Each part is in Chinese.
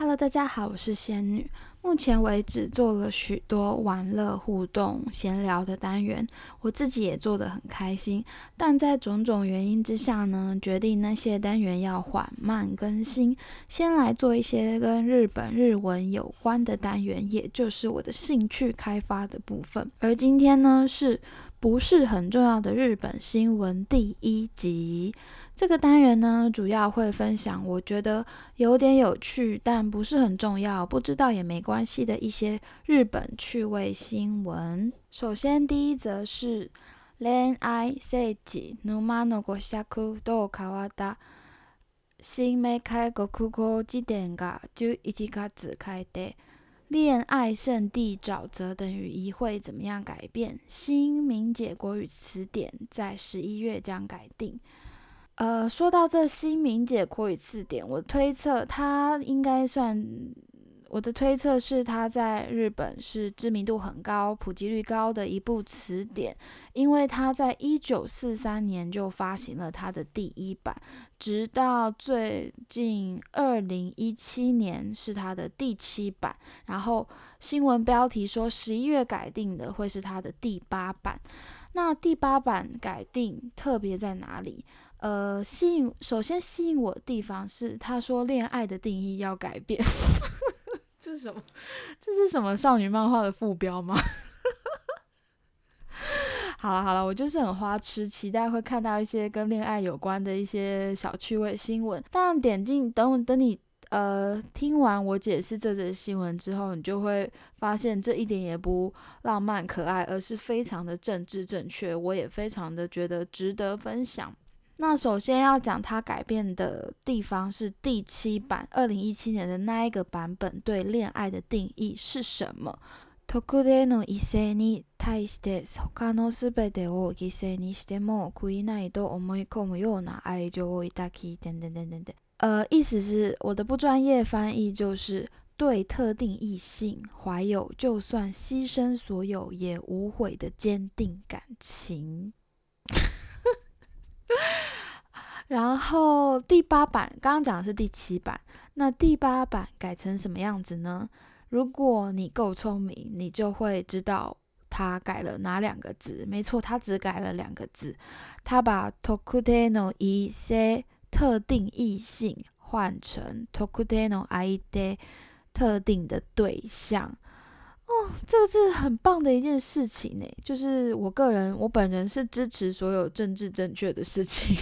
Hello，大家好，我是仙女。目前为止做了许多玩乐、互动、闲聊的单元，我自己也做得很开心。但在种种原因之下呢，决定那些单元要缓慢更新，先来做一些跟日本日文有关的单元，也就是我的兴趣开发的部分。而今天呢，是不是很重要的日本新闻第一集？这个单元呢，主要会分享我觉得有点有趣，但不是很重要，不知道也没关系的一些日本趣味新闻。首先，第一则是恋愛聖地沼の五尺どう変わった新明海国語辞典が11月開で。恋爱圣地沼泽等于一会怎么样改变？新明解国语词典在十一月将改定。 呃，说到这新明解国语词典，我推测它应该算，我的推测是它在日本是知名度很高、普及率高的一部词典，因为它在一九四三年就发行了它的第一版，直到最近二零一七年是它的第七版，然后新闻标题说十一月改定的会是它的第八版，那第八版改定特别在哪里？呃，吸引首先吸引我的地方是，他说恋爱的定义要改变，这是什么？这是什么少女漫画的副标吗？好了好了，我就是很花痴，期待会看到一些跟恋爱有关的一些小趣味新闻。但点进等我等你呃听完我解释这则新闻之后，你就会发现这一点也不浪漫可爱，而是非常的政治正确。我也非常的觉得值得分享。那首先要讲它改变的地方是第七版，二零一七年的那一个版本对恋愛的定义是什么？特定の異性に対して他のすべてを犠牲にしても悔いないと思い込むような愛情を抱き，等等等等等。呃，意思是我的不专业翻译就是对特定异性怀有就算牺牲所有也无悔的坚定感情。 然后第八版刚刚讲的是第七版，那第八版改成什么样子呢？如果你够聪明，你就会知道他改了哪两个字。没错，他只改了两个字，他把 tokuteno 一些特定异性换成 tokuteno i de 特定的对象。哦，这个是很棒的一件事情呢。就是我个人，我本人是支持所有政治正确的事情。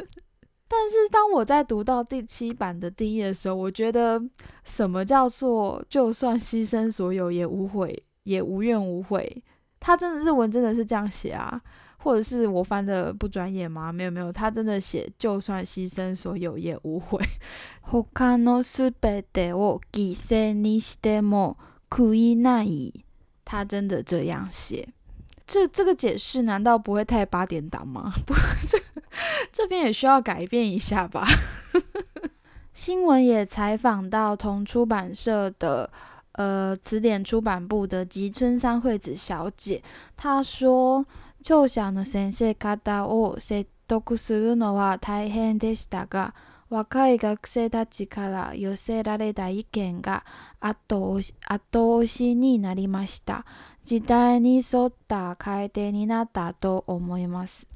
但是当我在读到第七版的第一页的时候，我觉得什么叫做就算牺牲所有也无悔，也无怨无悔？他真的日文真的是这样写啊？或者是我翻的不专业吗？没有没有，他真的写就算牺牲所有也无悔。他のすべてを犠牲にしても 悔いない。他真的这样写。这这个解释难道不会太八点档吗？不，这这边也需要改变一下吧。新闻也采访到同出版社的呃词典出版部的吉村三惠子小姐，她说：“就想の先生方を説得するのは大変でしたが、 若い学生たちから寄せられた意見が後押しになりました。”期待你所打开的你那打都思います。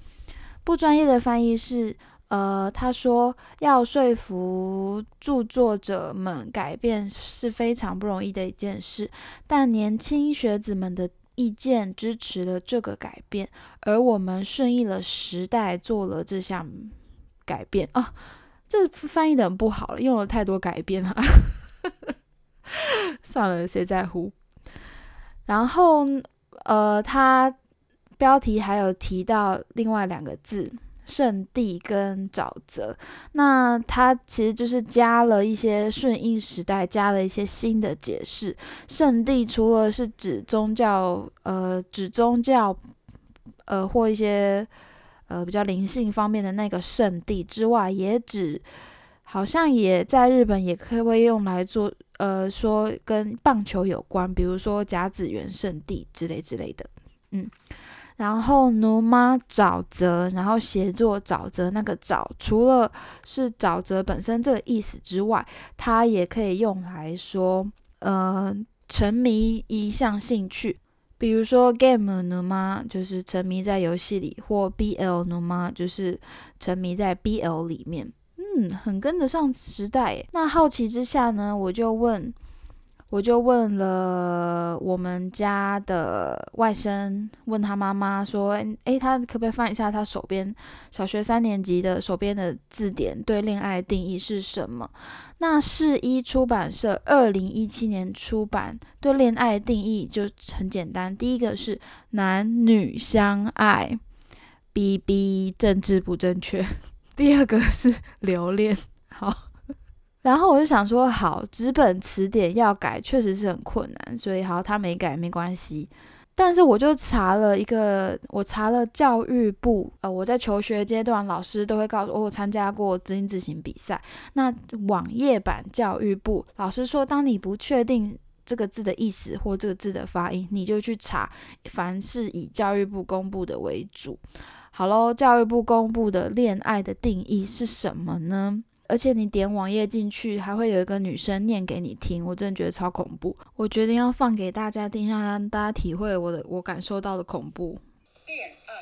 不专业的翻译是，呃，他说要说服著作者们改变是非常不容易的一件事，但年轻学子们的意见支持了这个改变，而我们顺应了时代，做了这项改变啊。 这翻译的很不好，用了太多改变了。算了，谁在乎？然后，呃，它标题还有提到另外两个字“圣地”跟“沼泽”，那它其实就是加了一些顺应时代，加了一些新的解释。圣地除了是指宗教，呃，指宗教，呃，或一些呃比较灵性方面的那个圣地之外，也指好像也在日本也可以用来做。呃，说跟棒球有关，比如说甲子园圣地之类之类的，嗯，然后奴妈沼泽，然后写作沼泽那个沼，除了是沼泽本身这个意思之外，它也可以用来说，呃，沉迷一项兴趣，比如说 game 奴妈就是沉迷在游戏里，或 BL 奴妈就是沉迷在 BL 里面。嗯，很跟得上时代。那好奇之下呢，我就问。我就问了我们家的外甥，问他妈妈说：“诶，他可不可以翻一下他手边小学三年级的手边的字典，对恋爱定义是什么？”那世一出版社二零一七年出版对恋爱定义就很简单，第一个是男女相爱，B B 政治不正确；第二个是留恋，好。然后我就想说，好，纸本词典要改，确实是很困难，所以好，他没改没关系。但是我就查了一个，我查了教育部，呃，我在求学阶段，老师都会告诉我，我参加过字音字形比赛。那网页版教育部老师说，当你不确定这个字的意思或这个字的发音，你就去查，凡是以教育部公布的为主。好喽，教育部公布的恋爱的定义是什么呢？而且你点网页进去，还会有一个女生念给你听，我真的觉得超恐怖。我决定要放给大家听，让大家体会我的我感受到的恐怖。恋爱，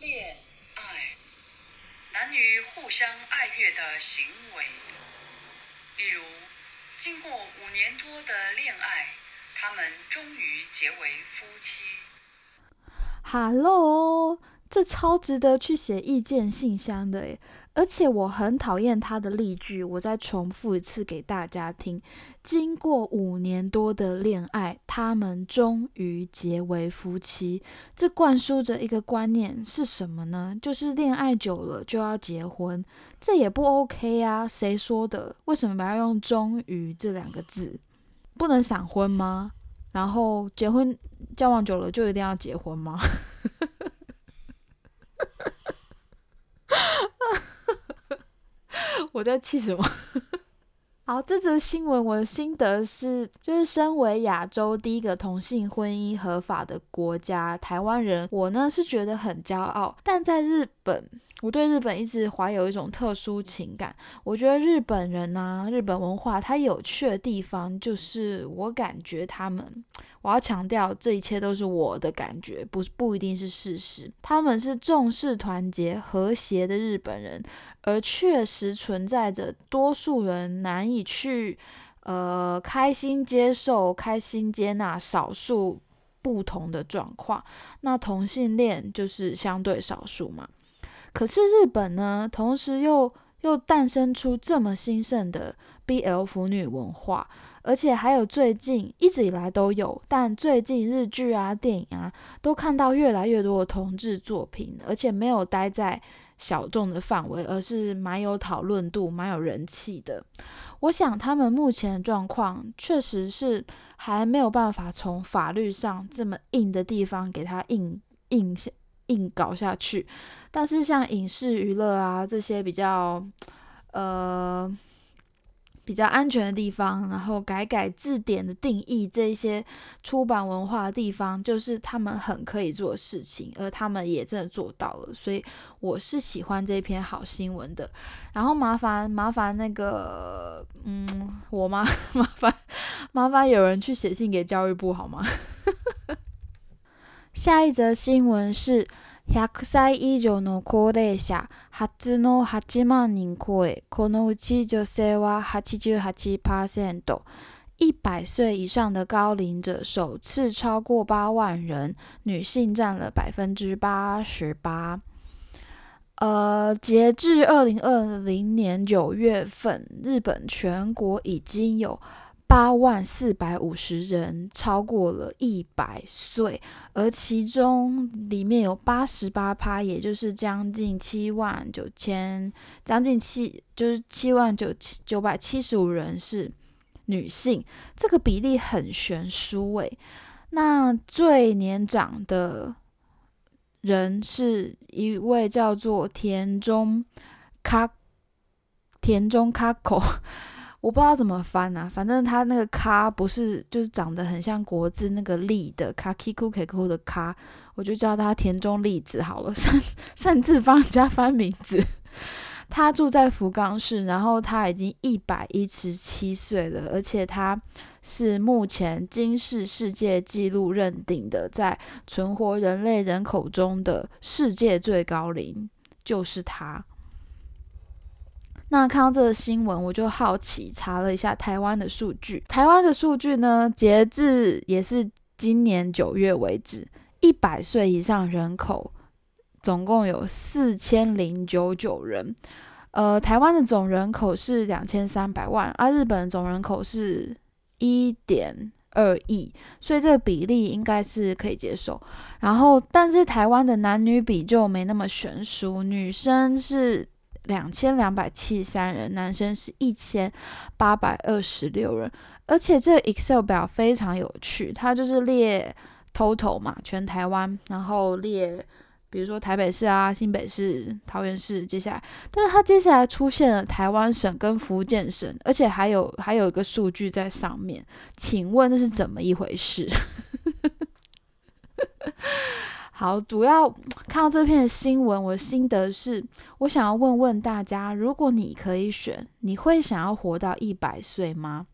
恋爱，男女互相爱悦的行为。例如，经过五年多的恋爱，他们终于结为夫妻。Hello，这超值得去写意见信箱的诶。而且我很讨厌他的例句，我再重复一次给大家听。经过五年多的恋爱，他们终于结为夫妻。这灌输着一个观念是什么呢？就是恋爱久了就要结婚，这也不 OK 啊！谁说的？为什么要用“终于”这两个字？不能闪婚吗？然后结婚交往久了就一定要结婚吗？我在气什么？好，这则新闻我的心得是，就是身为亚洲第一个同性婚姻合法的国家，台湾人，我呢是觉得很骄傲。但在日本，我对日本一直怀有一种特殊情感。我觉得日本人呐，日本文化它有趣的地方，就是我感觉他们，我要强调，这一切都是我的感觉，不不一定是事实。他们是重视团结和谐的日本人。而确实存在着多数人难以去，呃，开心接受、开心接纳少数不同的状况。那同性恋就是相对少数嘛。可是日本呢，同时又又诞生出这么兴盛的 BL 腐女文化，而且还有最近一直以来都有，但最近日剧啊、电影啊，都看到越来越多的同志作品，而且没有待在。小众的范围，而是蛮有讨论度、蛮有人气的。我想他们目前的状况，确实是还没有办法从法律上这么硬的地方给他硬硬下硬搞下去。但是像影视娱乐啊这些比较，呃。比较安全的地方，然后改改字典的定义，这些出版文化的地方，就是他们很可以做的事情，而他们也真的做到了，所以我是喜欢这篇好新闻的。然后麻烦麻烦那个，嗯，我吗？麻烦麻烦有人去写信给教育部好吗？下一则新闻是。100歳以上の高齢者初の8万人超え、このうち女性は88%。一百岁以上的高龄者首次超过八万人，女性占了百分之八十八。呃，截至二零二零年九月份，日本全国已经有。 八万四百五十人超过了一百岁，而其中里面有八十八趴，也就是将近七万九千，将近七就是七万九七九百七十五人是女性，这个比例很悬殊诶。那最年长的人是一位叫做田中卡田中卡口。我不知道怎么翻啊，反正它那个“咖”不是就是长得很像国字那个“栗”的“咖 k i k u k u 的“咖”，我就叫他田中栗子好了，擅擅自帮人家翻名字。他住在福冈市，然后他已经一百一十七岁了，而且他是目前今世世界纪录认定的，在存活人类人口中的世界最高龄，就是他。那看到这个新闻，我就好奇查了一下台湾的数据。台湾的数据呢，截至也是今年九月为止，一百岁以上人口总共有四千零九九人。呃，台湾的总人口是两千三百万，而日本总人口是一点二亿，所以这个比例应该是可以接受。然后，但是台湾的男女比就没那么悬殊，女生是两千两百七十三人，男生是一千八百二十六人。而且这个 Excel 表非常有趣，它就是列 total 嘛，全台湾，然后列。比如说台北市啊、新北市、桃园市，接下来，但是它接下来出现了台湾省跟福建省，而且还有还有一个数据在上面，请问这是怎么一回事？好，主要看到这篇新闻，我的心得是，我想要问问大家，如果你可以选，你会想要活到一百岁吗？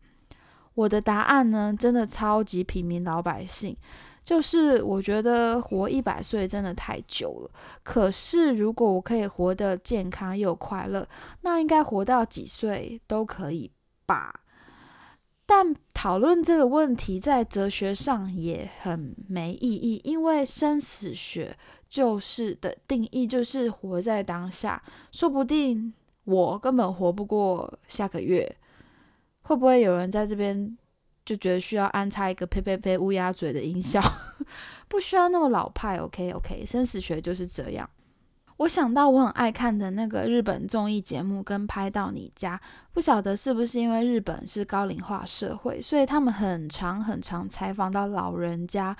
我的答案呢，真的超级平民老百姓。就是我觉得活一百岁真的太久了。可是如果我可以活得健康又快乐，那应该活到几岁都可以吧？但讨论这个问题在哲学上也很没意义，因为生死学就是的定义就是活在当下。说不定我根本活不过下个月，会不会有人在这边？就觉得需要安插一个呸呸呸乌鸦嘴的音效，不需要那么老派。OK OK，生死学就是这样。我想到我很爱看的那个日本综艺节目，跟拍到你家，不晓得是不是因为日本是高龄化社会，所以他们很长很长采访到老人家，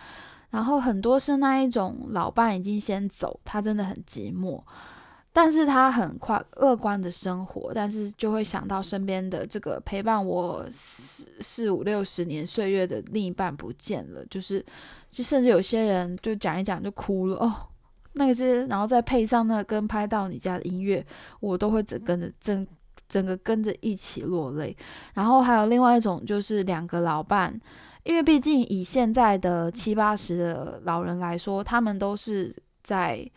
然后很多是那一种老伴已经先走，他真的很寂寞。但是他很快乐观的生活，但是就会想到身边的这个陪伴我四四五六十年岁月的另一半不见了，就是，就甚至有些人就讲一讲就哭了哦，那个是，然后再配上那个跟拍到你家的音乐，我都会整跟着整整个跟着一起落泪。然后还有另外一种就是两个老伴，因为毕竟以现在的七八十的老人来说，他们都是在。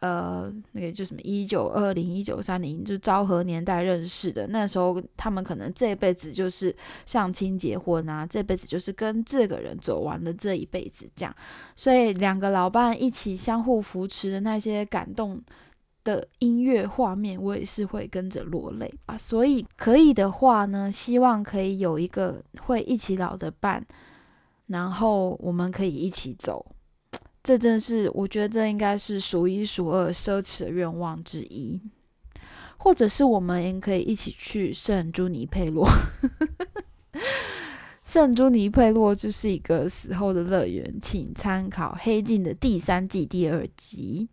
呃，那个就什么一九二零、一九三零，就昭和年代认识的。那时候他们可能这辈子就是相亲结婚啊，这辈子就是跟这个人走完了这一辈子这样。所以两个老伴一起相互扶持的那些感动的音乐画面，我也是会跟着落泪啊。所以可以的话呢，希望可以有一个会一起老的伴，然后我们可以一起走。这真是，我觉得这应该是数一数二奢侈的愿望之一，或者是我们也可以一起去圣朱尼佩洛。圣朱尼佩洛就是一个死后的乐园，请参考《黑镜》的第三季第二集。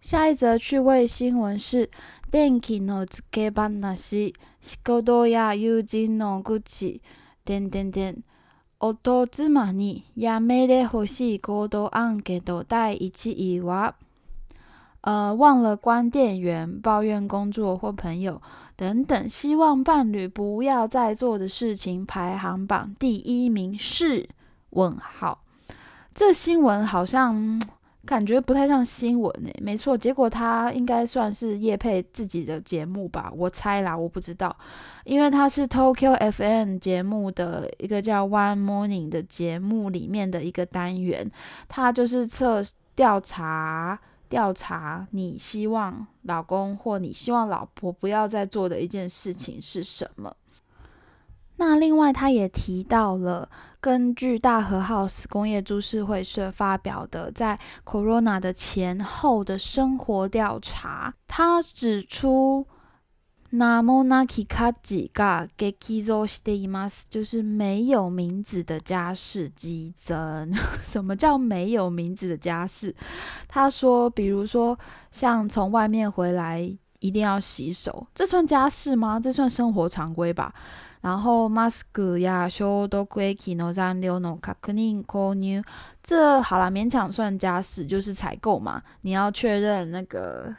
下一则趣味新闻是：電気のつけ話、仕事や友人の愚痴、点点点。 夫妻にやめてほしい行動アンケート第一位は，呃，忘了关电源、抱怨工作或朋友等等，希望伴侣不要再做的事情排行榜第一名是问号。这新闻好像。 感觉不太像新闻诶，没错，结果他应该算是叶佩自己的节目吧，我猜啦，我不知道，因为他是 Tokyo FM 节目的一个叫 One Morning 的节目里面的一个单元，他就是测调查调查你希望老公或你希望老婆不要再做的一件事情是什么。那另外，他也提到了，根据大和 House 工业株式会社发表的在 Corona 的前后的生活调查，他指出，Namonaki kaji ga gekizo shiteimasu，就是没有名字的家事激增。什么叫没有名字的家事？他说，比如说像从外面回来。一定要洗手，这算家事吗？这算生活常规吧。然后マスクや消毒液の残留の確認購入，这好了，勉强算家事，就是采购嘛。你要确认那个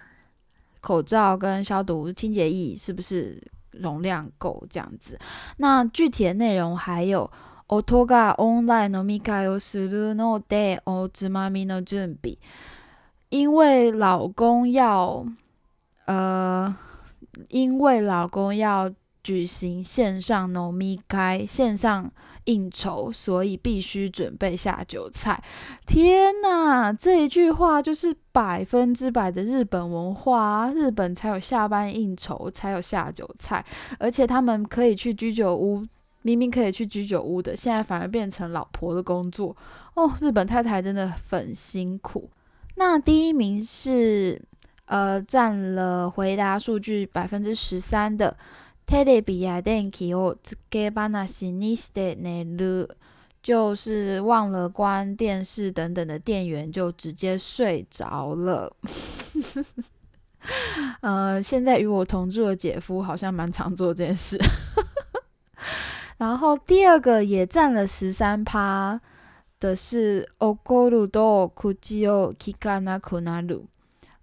口罩跟消毒清洁液是不是容量够这样子。那具体的内容还有。音がオンライン飲み会をするので、おつまみの準備。因为老公要，呃，因为老公要 举行线上飲み会，线上应酬，所以必须准备下酒菜。天哪，这一句话就是百分之百的日本文化啊，日本才有下班应酬，才有下酒菜，而且他们可以去居酒屋。明明可以去居酒屋的，现在反而变成老婆的工作哦。日本太太真的很辛苦。那第一名是呃占了回答数据百分之十三的。テレビや電気をつけっぱなしにして寝る，就是忘了关电视等等的电源就直接睡着了。呃，现在与我同住的姐夫好像蛮常做这件事。然后第二个也占了十三趴的是 “ogoru do kujio kikana kunaru”。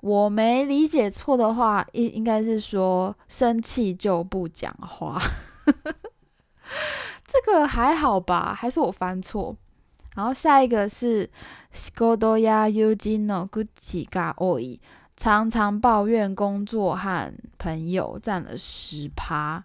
我没理解错的话，应应该是说生气就不讲话。这个还好吧？还是我翻错？然后下一个是 “skodo ya u j i no guchi ga oi”，常常抱怨工作和朋友，占了十趴。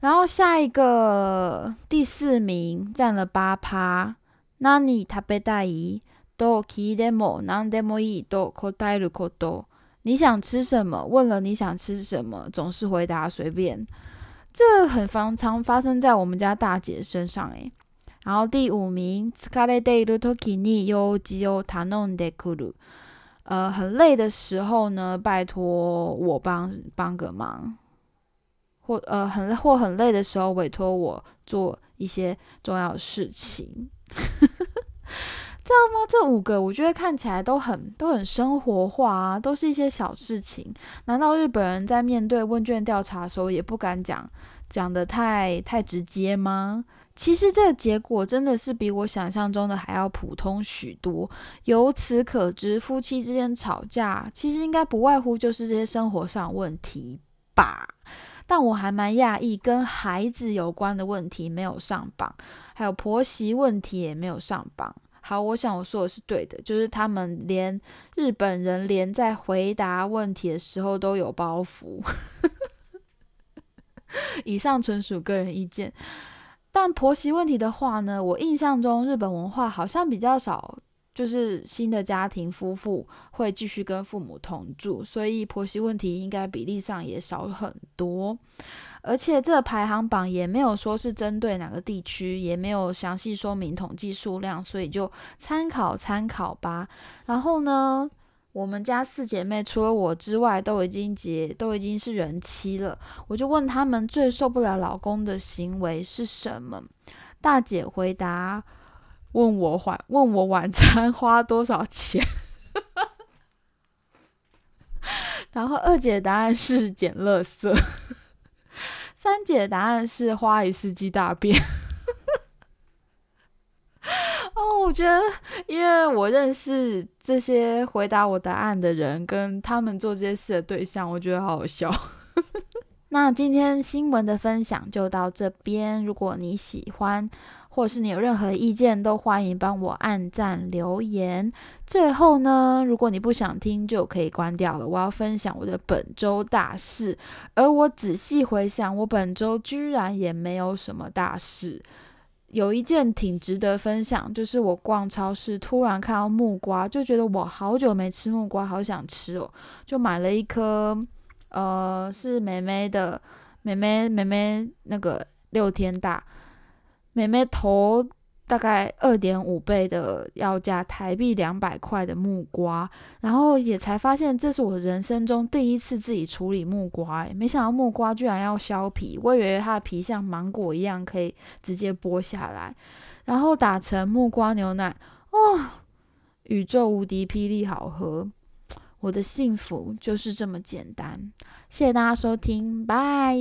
然后下一个第四名占了八趴。那你他被大姨都聞いても何でもいいと答えること。你想吃什么？问了你想吃什么，总是回答随便。这很常常发生在我们家大姐身上诶。然后第五名，疲れている時に用事を頼んでくる。呃，很累的时候呢，拜托我帮帮个忙。或呃很或很累的时候，委托我做一些重要的事情， 知道吗？这五个我觉得看起来都很都很生活化啊，都是一些小事情。难道日本人在面对问卷调查的时候也不敢讲讲的太太直接吗？其实这个结果真的是比我想象中的还要普通许多。由此可知，夫妻之间吵架其实应该不外乎就是这些生活上问题吧。但我还蛮讶异，跟孩子有关的问题没有上榜，还有婆媳问题也没有上榜。好，我想我说的是对的，就是他们连日本人连在回答问题的时候都有包袱。以上纯属个人意见。但婆媳问题的话呢，我印象中日本文化好像比较少。就是新的家庭夫妇会继续跟父母同住，所以婆媳问题应该比例上也少很多。而且这排行榜也没有说是针对哪个地区，也没有详细说明统计数量，所以就参考参考吧。然后呢，我们家四姐妹除了我之外都已经结，都已经是人妻了。我就问他们最受不了老公的行为是什么？大姐回答。问我晚问我晚餐花多少钱，然后二姐的答案是捡垃圾，三姐的答案是花一世纪大便。哦，我觉得，因为我认识这些回答我答案的人，跟他们做这些事的对象，我觉得好好笑。那今天新闻的分享就到这边，如果你喜欢。或是你有任何意见，都欢迎帮我按赞留言。最后呢，如果你不想听，就可以关掉了。我要分享我的本周大事，而我仔细回想，我本周居然也没有什么大事。有一件挺值得分享，就是我逛超市，突然看到木瓜，就觉得我好久没吃木瓜，好想吃哦，就买了一颗。呃，是妹妹的，妹妹妹妹那个六天大。妹妹投大概二点五倍的要价，台币两百块的木瓜，然后也才发现这是我人生中第一次自己处理木瓜，诶，没想到木瓜居然要削皮，我以为它的皮像芒果一样可以直接剥下来，然后打成木瓜牛奶，哦，宇宙无敌霹雳好喝！我的幸福就是这么简单。谢谢大家收听，拜。